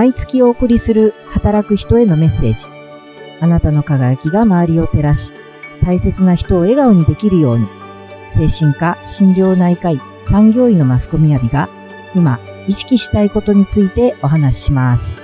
毎月お送りする働く人へのメッセージ。あなたの輝きが周りを照らし、大切な人を笑顔にできるように、精神科、心療内科医、産業医のマスコミアビが、今、意識したいことについてお話しします。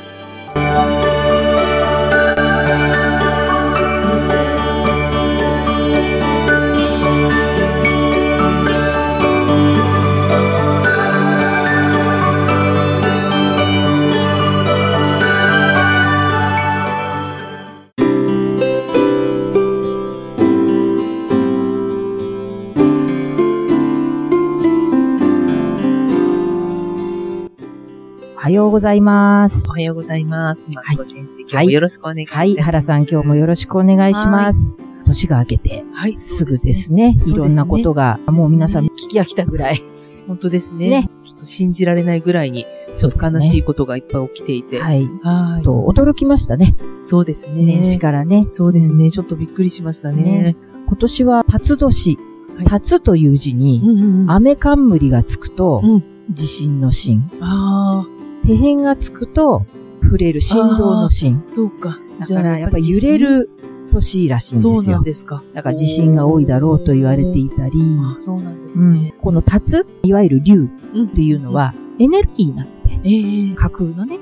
はようございます。おはようございます。マスコ先生、はい、今日もよろしくお願いします。はい、原さん今日もよろしくお願いします。年が明けて、はい、すぐですね、いろんなことが、もう皆さん聞き飽きたぐらい。本当ですね。ね。ちょっと信じられないぐらいに、ちょっと悲しいことがいっぱい起きていて。はい。はい。と、驚きましたね。そうですね。年始からね。そうですね。ちょっとびっくりしましたね。今年は、辰年。辰という字に、雨冠がつくと、地震の震。ああ。手辺がつくと、触れる振動の震。そうか。だからやっぱり揺れる年らしいんですよ。そうなんですか。だから地震が多いだろうと言われていたり。あそうなんですね。この竜、いわゆる竜っていうのは、エネルギーなんで、架空のね、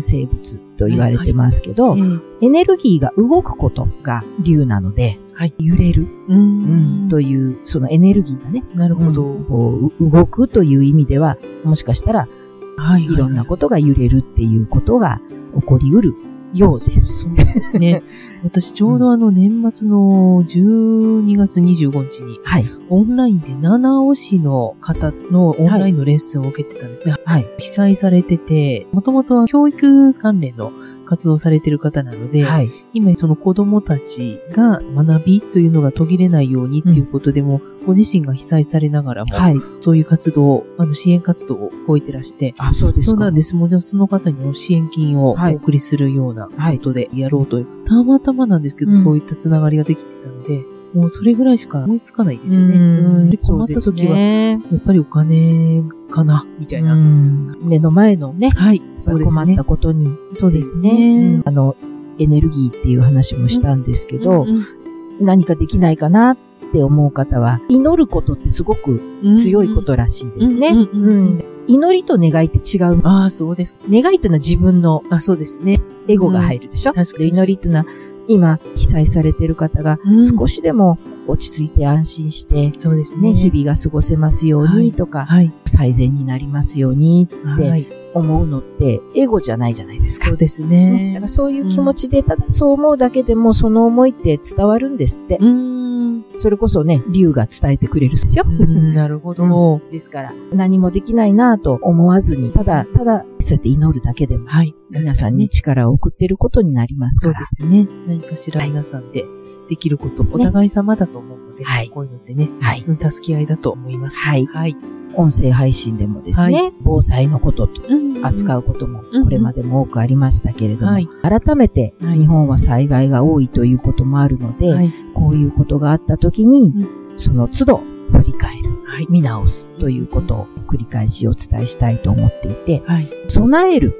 生物と言われてますけど、エネルギーが動くことが竜なので、揺れる、うん、という、そのエネルギーがね、なるほど、こう動くという意味では、もしかしたらはい、いろんなことが揺れるっていうことが起こりうるようです。そうですね。私ちょうどあの年末の12月25日に、はい、オンラインで七尾市の方のオンラインのレッスンを受けてたんですね。はい。被災されてて、もともとは教育関連の活動されてる方なので、はい、今その子供たちが学びというのが途切れないようにっていうことでも、うん、ご自身が被災されながらも、はい、そういう活動、あの支援活動を動いてらして、あ、そうですそうなんです。もうその方に支援金をお送りするようなことでやろうと、はい、たまたまなんですけど、うん、そういったつながりができてたので、もうそれぐらいしか思いつかないですよね。うん。困った時は、やっぱりお金かな、みたいな。目の前のね、はい、そうですね。困ったことに。そうですね。あの、エネルギーっていう話もしたんですけど、何かできないかなって思う方は、祈ることってすごく強いことらしいですね。祈りと願いって違う。ああ、そうです。願いっていうのは自分の、あそうですね。エゴが入るでしょ、うん、確かに。祈りっていうのは今、被災されている方が少しでも落ち着いて安心して、そうですね。日々が過ごせますようにとか、はい、最善になりますようにって思うのって、エゴじゃないじゃないですか。そうですね。だからそういう気持ちで、ただそう思うだけでもその思いって伝わるんですって。それこそね、竜が伝えてくれるんですよ。なるほど、ですから、何もできないなと思わずに、ただ、ただ、そうやって祈るだけでも、はい、皆さんに力を送っていることになりますから。そうですね。何かしら皆さんでできること、お互い様だと思うので、はい、こういうのってね、はい、助け合いだと思います。はい。はい。音声配信でもですね、はい、防災のことと扱うこともこれまでも多くありましたけれども、はい、改めて日本は災害が多いということもあるので、はい、こういうことがあった時に、その都度振り返る、はい、見直すということを繰り返しお伝えしたいと思っていて、はい、備える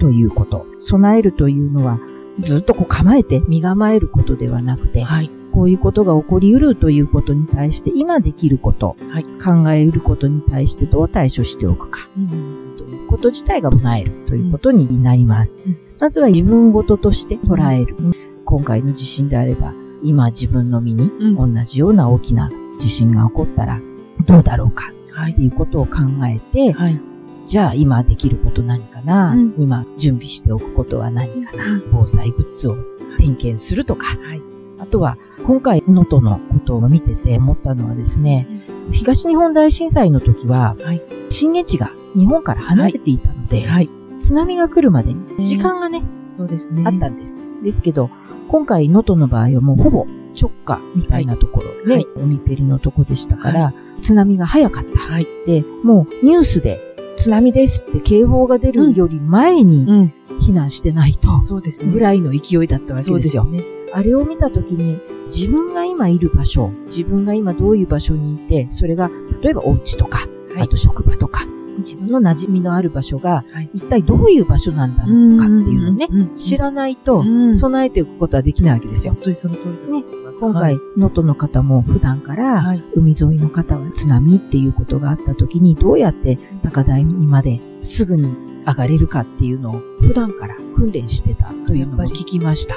ということ、備えるというのはずっとこう構えて身構えることではなくて、はい、こういうことが起こり得るということに対して今できること、はい、考え得ることに対してどう対処しておくか、うん、ということ自体が備えるということになります。うん、まずは自分ごととして捉える。うん、今回の地震であれば、今自分の身に同じような大きな地震が起こったらどうだろうか、はい、っていうことを考えて、はい、じゃあ今できること何かな、うん、今準備しておくことは何かな、うん、防災グッズを点検するとか、はい、あとは今回能登のことを見てて思ったのはですね、うん、東日本大震災の時は、はい、震源地が日本から離れていたので、はい、津波が来るまでに時間がね、そうですね。あったんです。ですけど、今回能登の場合はもうほぼ直下みたいなところね、はい、海ペリのとこでしたから、はい、津波が早かった。はい、で、もうニュースで津波ですって警報が出るより前に避難してないと、そうですね。ぐらいの勢いだったわけですよ。ね、あれを見たときに、自分が今いる場所、自分が今どういう場所にいて、それが、例えばお家とか、あと職場とか、自分の馴染みのある場所が、一体どういう場所なんだろうかっていうのをね、知らないと、備えておくことはできないわけですよ。本当にその通りね。今回、能登の方も普段から、海沿いの方は津波っていうことがあった時に、どうやって高台にまですぐに上がれるかっていうのを普段から訓練してたというのを聞きました。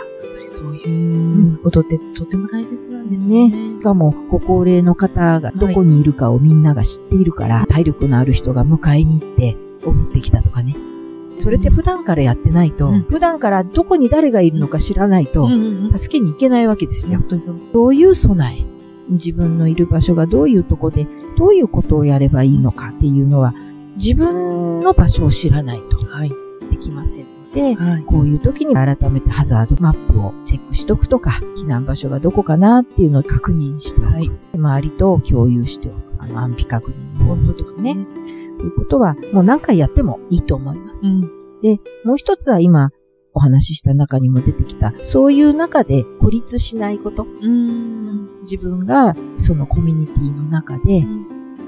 そういうことってとても大切なんですね。ねしかも、ご高齢の方がどこにいるかをみんなが知っているから、はい、体力のある人が迎えに行って、送ってきたとかね。それって普段からやってないと、うん、普段からどこに誰がいるのか知らないと、助けに行けないわけですよ。どういう備え、自分のいる場所がどういうとこで、どういうことをやればいいのかっていうのは、自分の場所を知らないとできません。で、はい、こういう時に改めてハザードマップをチェックしとくとか、避難場所がどこかなっていうのを確認しておく。はい、周りと共有しておく。あの、安否確認の本当ですね。ということは、もう何回やってもいいと思います。うん、で、もう一つは今、お話しした中にも出てきた、そういう中で孤立しないこと。自分がそのコミュニティの中で、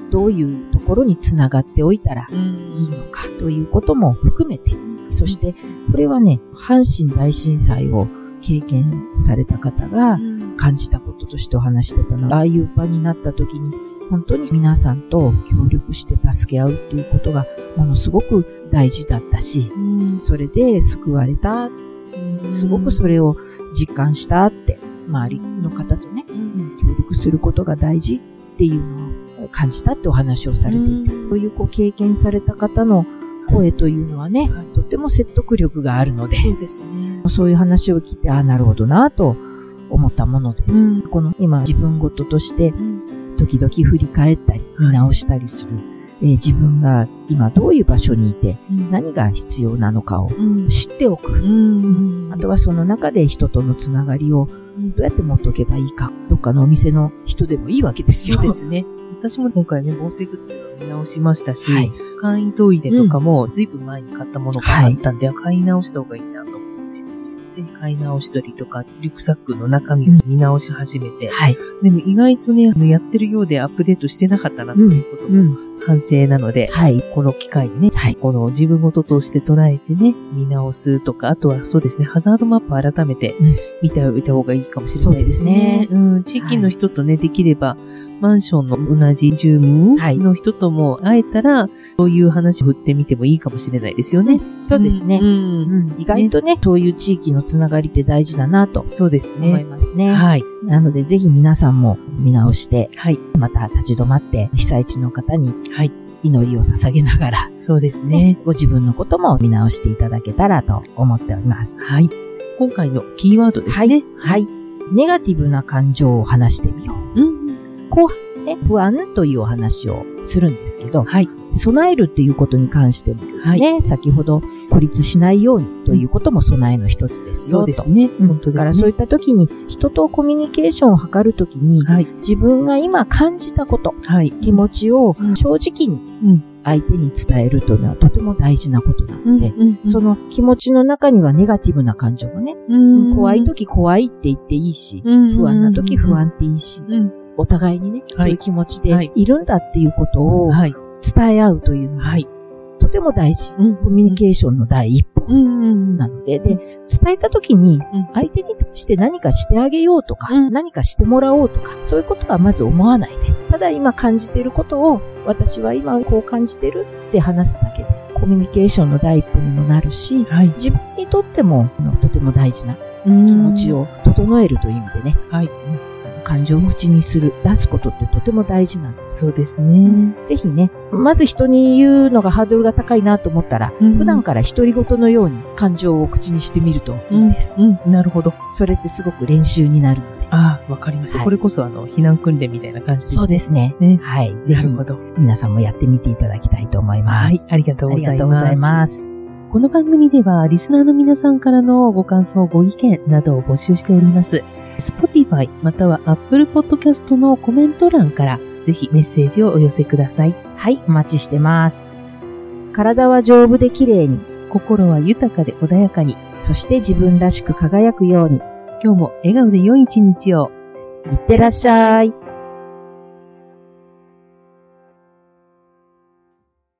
どういうところにつながっておいたらいいのかということも含めて、そして、これはね、阪神大震災を経験された方が感じたこととしてお話してたの。は、ああいう場になった時に、本当に皆さんと協力して助け合うっていうことがものすごく大事だったし、それで救われた、すごくそれを実感したって、周りの方とね、協力することが大事っていうのを感じたってお話をされていて、そういうこう経験された方の声というのはね、はい、とても説得力があるので、そうですね。そういう話を聞いて、ああ、なるほどなと思ったものです。うん、この今自分事として、時々振り返ったり、見直したりする。えー、自分が今どういう場所にいて、何が必要なのかを知っておく。あとはその中で人とのつながりをどうやって持っておけばいいか。どっかのお店の人でもいいわけですよ。そうですね。私も今回ね、防水グッズを見直しましたし、はい、簡易トイレとかも随分前に買ったものがあったんで、うん、買い直した方がいいなと思って。で、買い直したりとか、リュックサックの中身を見直し始めて、はい、でも意外とね、やってるようでアップデートしてなかったなということも反省なので、はい、この機会にね、はい、この自分ごととして捉えてね、見直すとか、あとはそうですね、ハザードマップ改めて見ておいた方がいいかもしれないですね。うすね。うん、地域の人とね、できれば、マンションの同じ住民の人とも会えたら、そういう話を振ってみてもいいかもしれないですよね。そうですね。うん、意外とね、そういう地域のつながりって大事だなと。そうですね。思いますね。はい。なので、ぜひ皆さんも見直して、はい。また立ち止まって、被災地の方に、はい。祈りを捧げながら、そうですね。ご自分のことも見直していただけたらと思っております。はい。今回のキーワードですね。はい。はい、ネガティブな感情を話してみよう。うん。後半ね、不安というお話をするんですけど、はい。備えるっていうことに関してもですね、はい、先ほど孤立しないようにということも備えの一つですよ、そうですね。本当ですね。だからそういった時に人とコミュニケーションを図るときに、はい、自分が今感じたこと、はい、気持ちを正直に相手に伝えるというのはとても大事なことなので、うんうんうん、その気持ちの中にはネガティブな感情もね、うん。うん、怖い時怖いって言っていいし、うんうんうん、不安な時不安っていいし、うん、お互いにね、そういう気持ちでい。るんだっていうことを伝え合うというのは、とても大事、コミュニケーションの第一歩なので、で、伝えた時に、相手に対して何かしてあげようとか、何かしてもらおうとか、そういうことはまず思わないで、ただ今感じていることを、私は今こう感じてるって話すだけで、コミュニケーションの第一歩にもなるし、はい、自分にとってもとても大事な気持ちを整えるという意味でね、はい、感情を口にする、出すことってとても大事なんです。そうですね。ぜひね、まず人に言うのがハードルが高いなと思ったら、うん、普段から独り言のように感情を口にしてみるといいんです。うん、うん、なるほど。それってすごく練習になるので。ああ、わかりました、はい、これこそあの、避難訓練みたいな感じですね。そうですね。ねはい。ぜひ、皆さんもやってみていただきたいと思います。はい。ありがとうございます。ありがとうございます。この番組ではリスナーの皆さんからのご感想、ご意見などを募集しております。Spotify または Apple Podcast のコメント欄からぜひメッセージをお寄せください。はい、お待ちしてます。体は丈夫で綺麗に、心は豊かで穏やかに、そして自分らしく輝くように、今日も笑顔で良い一日を。いってらっしゃい。